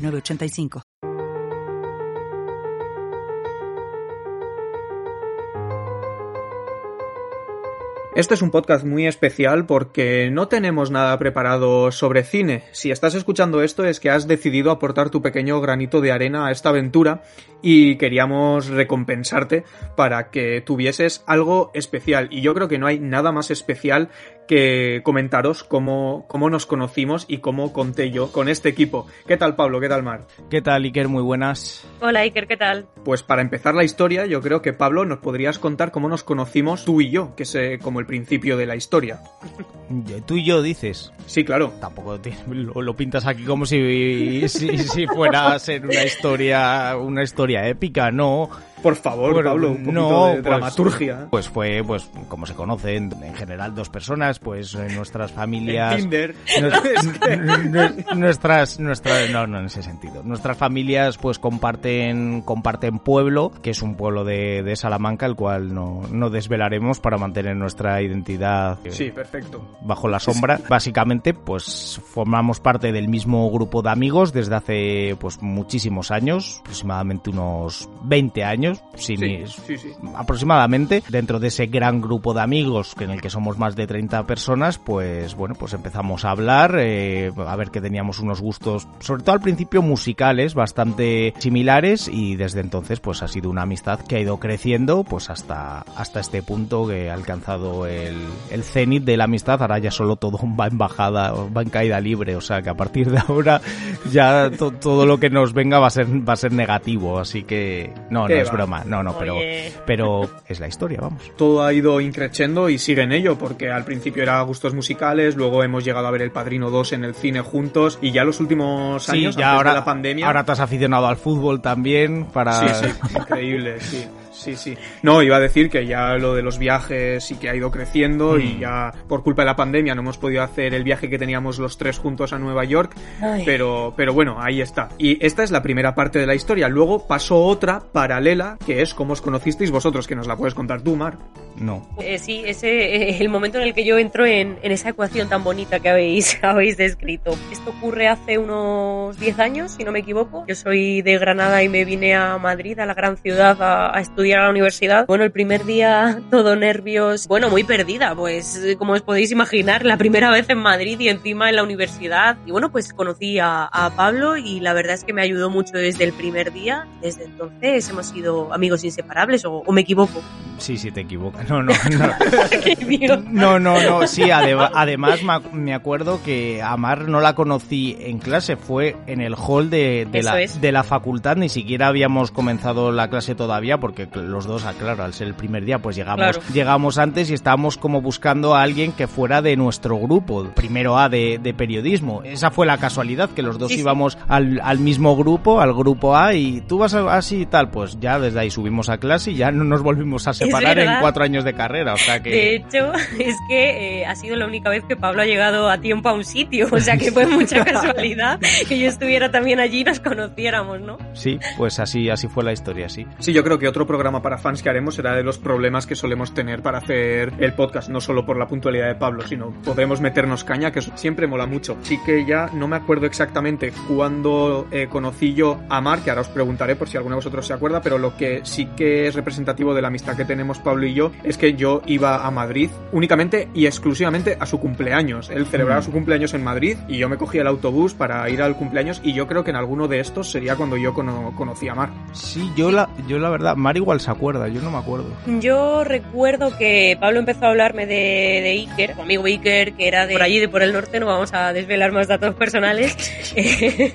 906985. Este es un podcast muy especial porque no tenemos nada preparado sobre cine. Si estás escuchando esto es que has decidido aportar tu pequeño granito de arena a esta aventura y queríamos recompensarte para que tuvieses algo especial. Y yo creo que no hay nada más especial que comentaros cómo, cómo nos conocimos y cómo conté yo con este equipo. ¿Qué tal Pablo? ¿Qué tal Mar? ¿Qué tal Iker? Muy buenas. Hola Iker, ¿qué tal? Pues para empezar la historia, yo creo que Pablo nos podrías contar cómo nos conocimos tú y yo, que es eh, como el principio de la historia. Tú y yo dices. Sí, claro. Tampoco te- lo, lo pintas aquí como si, si, si fuera a ser una historia, una historia épica, no. Por favor, Bueno, Pablo, un poquito no, de pues- dramaturgia. Pues fue, pues, como se conocen en general dos personas, pues en nuestras familias. Tinder. Nues- nuestras nuestras no no en ese sentido nuestras familias pues comparten comparten pueblo que es un pueblo de, de Salamanca el cual no, no desvelaremos para mantener nuestra identidad eh, Sí, perfecto. bajo la sombra básicamente pues formamos parte del mismo grupo de amigos desde hace pues muchísimos años aproximadamente unos 20 años Sí, sí, sí. aproximadamente dentro de ese gran grupo de amigos que en el que somos más de 30 personas pues bueno pues empezamos a hablar eh, a ver que teníamos unos gustos sobre todo al principio musicales bastante similares y desde entonces pues ha sido una amistad que ha ido creciendo pues hasta hasta este punto que ha alcanzado el, el cenit de la amistad ahora ya solo todo va en bajada va en caída libre o sea que a partir de ahora ya to- todo lo que nos venga va a ser va a ser negativo así que no no ¿Qué es va? Broma no no pero Oye. pero es la historia, vamos. Todo ha ido increciendo y sigue en ello, porque al principio era gustos musicales, luego hemos llegado a ver El Padrino 2 en el cine juntos, y ya los últimos años, ya antes ahora, de la pandemia... ahora te has aficionado al fútbol también para... Sí, sí, increíble, sí. Sí, sí. No, iba a decir que ya lo de los viajes sí que ha ido creciendo y Mm. ya por culpa de la pandemia no hemos podido hacer el viaje que teníamos los tres juntos a Nueva York, Ay. pero, pero bueno, ahí está. Y esta es la primera parte de la historia. Luego pasó otra paralela que es cómo os conocisteis vosotros, que nos la puedes contar tú, Mar. No. Eh, sí, ese es el momento en el que yo entro en, en esa ecuación tan bonita que habéis, habéis descrito. Esto ocurre hace unos 10 años, si no me equivoco. Yo soy de Granada y me vine a Madrid, a la gran ciudad, a, a estudiar a la universidad. Bueno, el primer día todo nervios, bueno, muy perdida, pues como os podéis imaginar, la primera vez en Madrid y encima en la universidad. Y bueno, pues conocí a, Pablo y la verdad es que me ayudó mucho desde el primer día. Desde entonces hemos sido amigos inseparables, o me equivoco. Sí, sí, te equivocas. No, no, no. No, no, no, sí, además me ac- me acuerdo que a Mar no la conocí en clase, fue en el hall de, la, de la facultad, ni siquiera habíamos comenzado la clase todavía, porque los dos, ah, claro, al ser el primer día, pues llegamos, Claro. llegamos antes y estábamos como buscando a alguien que fuera de nuestro grupo, primero A de, de periodismo. Esa fue la casualidad, que los dos Sí, sí. íbamos al, al mismo grupo, al grupo A, y tú vas así y tal, pues ya desde ahí subimos a clase y ya no nos volvimos a separar en verdad. cuatro años de carrera, o sea que... De hecho, es que eh, ha sido la única vez que Pablo ha llegado a tiempo a un sitio, o sea que fue mucha casualidad que yo estuviera también allí y nos conociéramos, ¿no? Sí, pues así, así fue la historia, sí. Sí, yo creo que otro programa para fans que haremos será de los problemas que solemos tener para hacer el podcast, no solo por la puntualidad de Pablo, sino podemos meternos caña, que eso siempre mola mucho. Sí que ya no me acuerdo exactamente cuándo eh, conocí yo a Mar, que ahora os preguntaré por si alguno de vosotros se acuerda, pero lo que sí que es representativo de la amistad que tenemos Pablo y yo es que yo iba a Madrid únicamente y exclusivamente a su cumpleaños. Él celebraba Mm. su cumpleaños en Madrid y yo me cogía el autobús para ir al cumpleaños y yo creo que en alguno de estos sería cuando yo cono- conocí a Mar. Sí, yo la, yo la verdad, Mar igual se acuerda, yo no me acuerdo. Yo recuerdo que Pablo empezó a hablarme de, de Iker, su amigo Iker, que era de por allí, de por el norte, no vamos a desvelar más datos personales.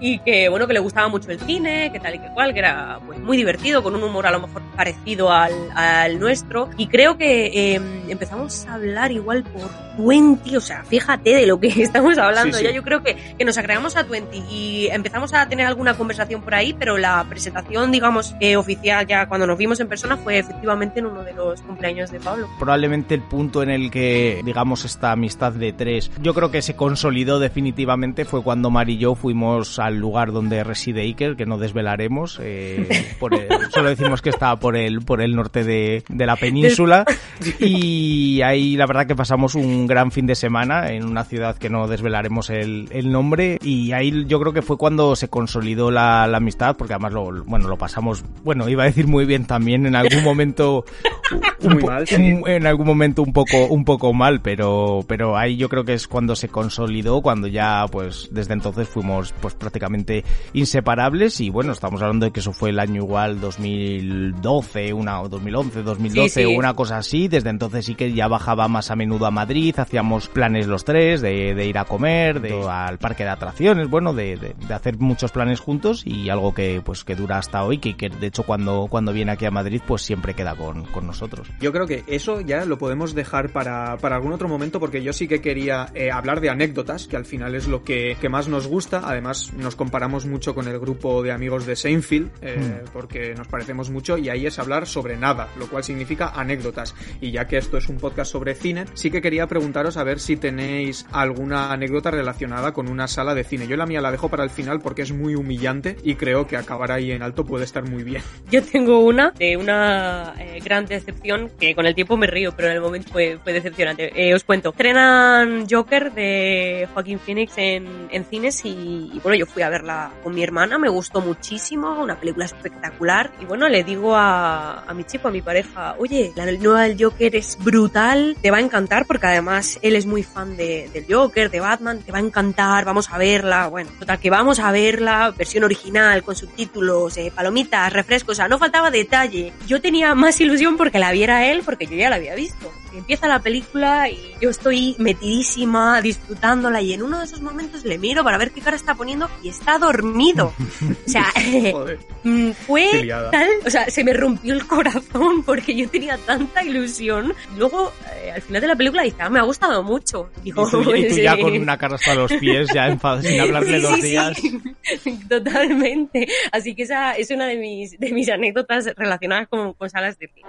y que, bueno, que le gustaba mucho el cine, que tal y que cual, que era pues muy divertido, con un humor a lo mejor parecido al, al nuestro. Y creo que eh, empezamos a hablar igual por 20, o sea, fíjate de lo que estamos hablando, Sí, sí. ya yo creo que, que nos agregamos a 20 y empezamos a tener alguna conversación por ahí, pero la presentación, digamos, eh, oficial ya cuando nos vimos en persona fue efectivamente en uno de los cumpleaños de Pablo. probablemente el punto en el que, digamos, esta amistad de tres, yo creo que se consolidó definitivamente fue cuando Mar y yo fuimos al lugar donde reside Iker, que no desvelaremos, eh, por el- solo decimos que está por el, por el norte de, de la península, y ahí la verdad que pasamos un gran fin de semana en una ciudad que no desvelaremos el, el nombre, y ahí yo creo que fue cuando se consolidó la, la amistad, porque además lo, bueno, lo pasamos, bueno, iba a decir muy bien también, en algún momento Muy mal, un- en algún momento un poco un poco mal pero pero ahí yo creo que es cuando se consolidó cuando ya pues desde entonces fuimos pues prácticamente inseparables. Y bueno estamos hablando de que eso fue el año igual 2012 una o 2011 2012 Sí, sí. una cosa así. Desde entonces sí que ya bajaba más a menudo a Madrid hacíamos planes los tres de, de ir a comer de al parque de atracciones bueno de, de- de hacer muchos planes juntos y algo que pues que dura hasta hoy que, que de hecho cuando cuando viene aquí a Madrid pues siempre queda con, con nosotros Yo creo que eso ya lo podemos dejar para, para algún otro momento porque yo sí que quería eh, hablar de anécdotas, que al final es lo que, que más nos gusta. Además, nos comparamos mucho con el grupo de amigos de Seinfeld, eh, porque nos parecemos mucho y ahí es hablar sobre nada, lo cual significa anécdotas. Y ya que esto es un podcast sobre cine, sí que quería preguntaros a ver si tenéis alguna anécdota relacionada con una sala de cine. Yo la mía la dejo para el final porque es muy humillante y creo que acabar ahí en alto puede estar muy bien. Yo tengo una de una eh, gran decepción que con el tiempo me río, pero en el momento fue, fue decepcionante. Eh, os cuento. Estrenan Joker de Joaquín Phoenix en, en cines y, y, bueno, yo fui a verla con mi hermana, me gustó muchísimo, una película espectacular. Y bueno, le digo a, a mi chico, a mi pareja, oye, la nueva del Joker es brutal, te va a encantar porque además él es muy fan de, del Joker, de Batman, te va a encantar, vamos a verla. Bueno, total, que vamos a verla, versión original, con subtítulos, eh, palomitas, refrescos, o sea, no faltaba detalle. Yo tenía más ilusión porque la viera él, porque yo ya la había visto. Empieza la película y yo estoy metidísima, disfrutándola, y en uno de esos momentos le miro para ver qué cara está poniendo y está dormido. O sea, Joder. Mm, fue tal, o sea, se me rompió el corazón porque yo tenía tanta ilusión. Luego, eh, al final de la película dice, ah, me ha gustado mucho. Digo, Y tú, y tú ya con una cara hasta los pies, ya enfadado, sin hablarle sí, dos sí, días. sí. Totalmente. Así que esa es una de mis, de mis anécdotas relacionadas con, con salas de cine.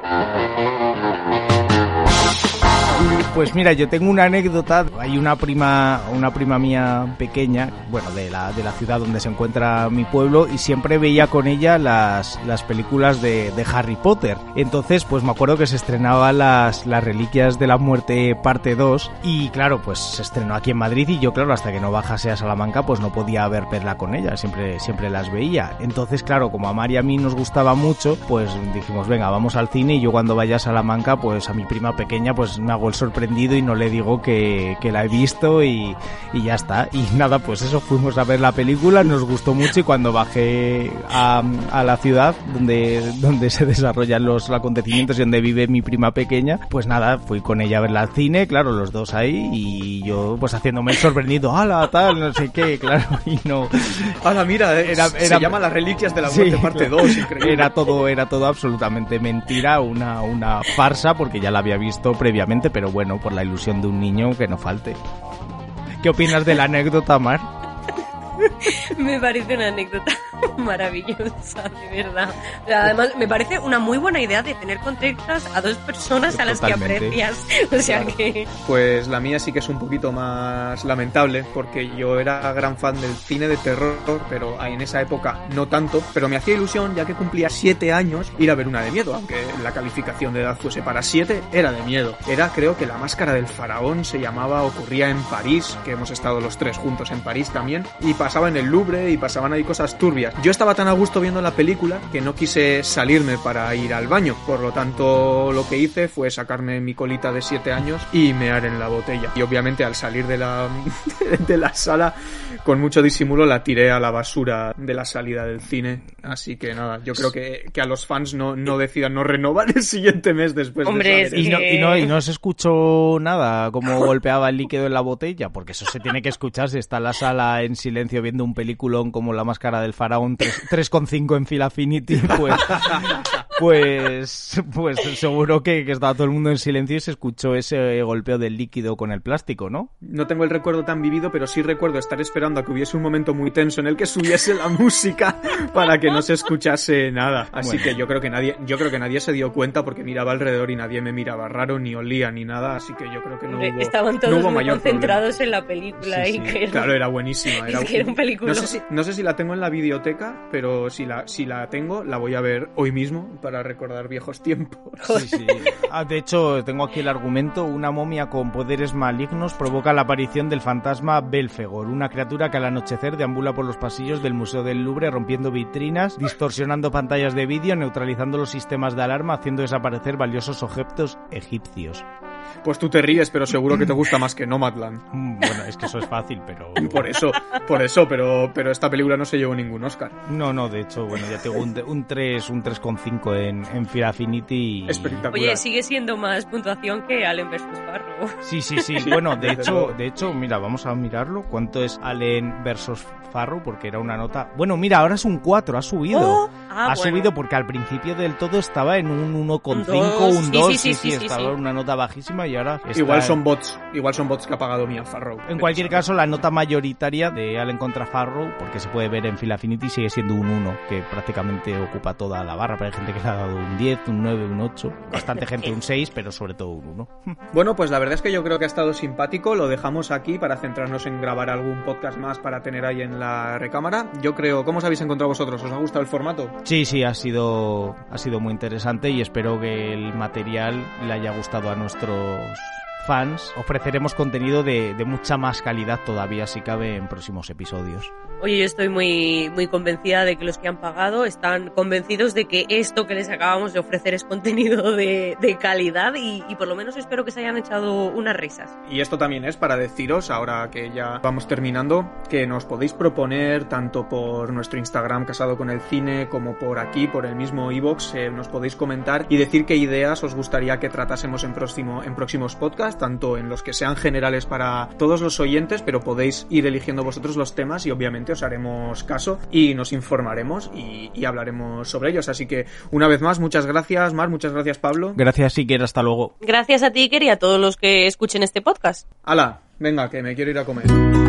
Pues mira, yo tengo una anécdota. Hay una prima, una prima mía pequeña, bueno, de la, de la ciudad donde se encuentra mi pueblo, y siempre veía con ella las, las películas de, de Harry Potter. Entonces, pues me acuerdo que se estrenaba las, las Reliquias de la Muerte parte 2, y claro, pues se estrenó aquí en Madrid, y yo, claro, hasta que no bajase a Salamanca, pues no podía ver verla con ella, siempre, siempre las veía. Entonces, claro, como a Mari y a mí nos gustaba mucho, pues dijimos, venga, vamos al cine, y yo cuando vaya a Salamanca, pues a mi prima pequeña, pues me hago el sorprendido y no le digo que, que la he visto y, y ya está. Y nada, pues eso, fuimos a ver la película, nos gustó mucho y cuando bajé a, a la ciudad donde, donde se desarrollan los acontecimientos y donde vive mi prima pequeña, pues nada, fui con ella a verla al cine, claro, los dos ahí y yo pues haciéndome el sorprendido, ¡hala, tal, no sé qué! Claro, y no... Hala, mira, eh, Era- se era- llama Las Reliquias de la Sí, Muerte parte claro. 2, increíble. Era todo, era todo absolutamente mentira, una, una farsa, porque ya la había visto previamente, pero bueno, por la ilusión de un niño que no falte. ¿Qué opinas de la anécdota, Mar? Me parece una anécdota maravillosa, de verdad. Además, me parece una muy buena idea de tener contentas a dos personas a las que Totalmente. aprecias. O sea Claro. que... Pues la mía sí que es un poquito más lamentable, porque yo era gran fan del cine de terror, pero en esa época no tanto, pero me hacía ilusión, ya que cumplía 7 años, ir a ver una de miedo, aunque la calificación de edad fuese para 7, era de miedo. Era, creo que la máscara del faraón se llamaba, ocurría en París, que hemos estado los tres juntos en París también, y pasaba en el Louvre y pasaban ahí cosas turbias. Yo estaba tan a gusto viendo la película que no quise salirme para ir al baño, por lo tanto lo que hice fue sacarme mi colita de 7 años y mear en la botella. Y obviamente al salir de la, de la sala, con mucho disimulo la tiré a la basura de la salida del cine. Así que nada, yo creo que, que a los fans no, no decidan no renovar el siguiente mes después Hombre, de Y eso. no, y, no, y no se escuchó nada como golpeaba el líquido en la botella, porque eso se tiene que escuchar si está en la sala en silencio viendo un peliculón como La Máscara del Faraón 3 3,5 en Fila Finity, pues pues, pues seguro que, que, estaba todo el mundo en silencio y se escuchó ese golpeo del líquido con el plástico, ¿no? No tengo el recuerdo tan vivido, pero sí recuerdo estar esperando a que hubiese un momento muy tenso en el que subiese la música para que no se escuchase nada. Así que yo creo que nadie, yo creo que nadie se dio cuenta porque miraba alrededor y nadie me miraba raro, ni olía, ni nada, así que yo creo que no hubo, Estaban todos no hubo muy concentrados en la película sí, y sí. que era... Claro, era buenísima. Era, Es que era un película. No sé, si, no sé si la tengo en la videoteca, pero si la, si la tengo, la voy a ver hoy mismo para recordar viejos tiempos. Sí, sí. Ah, de hecho, tengo aquí el argumento. Una momia con poderes malignos provoca la aparición del fantasma Belfegor, una criatura que al anochecer deambula por los pasillos del Museo del Louvre rompiendo vitrinas, distorsionando pantallas de vídeo, neutralizando los sistemas de alarma, haciendo desaparecer valiosos objetos egipcios. Pues tú te ríes, pero seguro que te gusta más que Nomadland. Mm, Bueno, es que eso es fácil, pero... Por eso, por eso, pero, pero esta película no se llevó ningún Oscar. No, no, de hecho, bueno, ya tengo un, un 3, un 3,5 en, en Fear Affinity. y- Espectacular. Oye, sigue siendo más puntuación que Allen vs. Farrow. Sí, sí, sí. Bueno, de hecho, de hecho, mira, vamos a mirarlo. ¿Cuánto es Allen versus Farrow? Porque era una nota. Bueno, mira, ahora es un 4, ha subido. Oh, ah, ha bueno. subido porque al principio del todo estaba en un 1,5, Un dos. un Sí, 2. sí, sí, sí, sí, estaba una nota bajísima y ahora. está Igual en- son bots, igual son bots que ha pagado Mia Farrow. En cualquier caso, la nota mayoritaria de Allen contra Farrow, porque se puede ver en Phil Affinity, sigue siendo un 1, que prácticamente ocupa toda la barra. Pero hay gente que le ha dado un 10, un 9, un 8. Bastante gente un 6, pero sobre todo un 1. Bueno, pues la verdad es que yo creo que ha estado simpático. Lo dejamos aquí para centrarnos en grabar algún podcast más para tener ahí en la recámara. Yo creo, ¿cómo os habéis encontrado vosotros? ¿Os ha gustado el formato? Sí, sí, ha sido, ha sido muy interesante y espero que el material le haya gustado a nuestros fans. Ofreceremos contenido de, de mucha más calidad todavía, si cabe, en próximos episodios. Oye, yo estoy muy, muy convencida de que los que han pagado están convencidos de que esto que les acabamos de ofrecer es contenido de, de calidad y, y por lo menos espero que se hayan echado unas risas. Y esto también es para deciros, ahora que ya vamos terminando, que nos podéis proponer tanto por nuestro Instagram Casado con el Cine como por aquí, por el mismo iVoox, eh, nos podéis comentar y decir qué ideas os gustaría que tratásemos en, próximo, en próximos podcasts, tanto en los que sean generales para todos los oyentes, pero podéis ir eligiendo vosotros los temas y obviamente os haremos caso y nos informaremos y, y hablaremos sobre ellos. Así que una vez más, muchas gracias, Mar, muchas gracias, Pablo. Gracias, Siker, hasta luego. Gracias a ti, Iker, y a todos los que escuchen este podcast. Hala, venga, que me quiero ir a comer.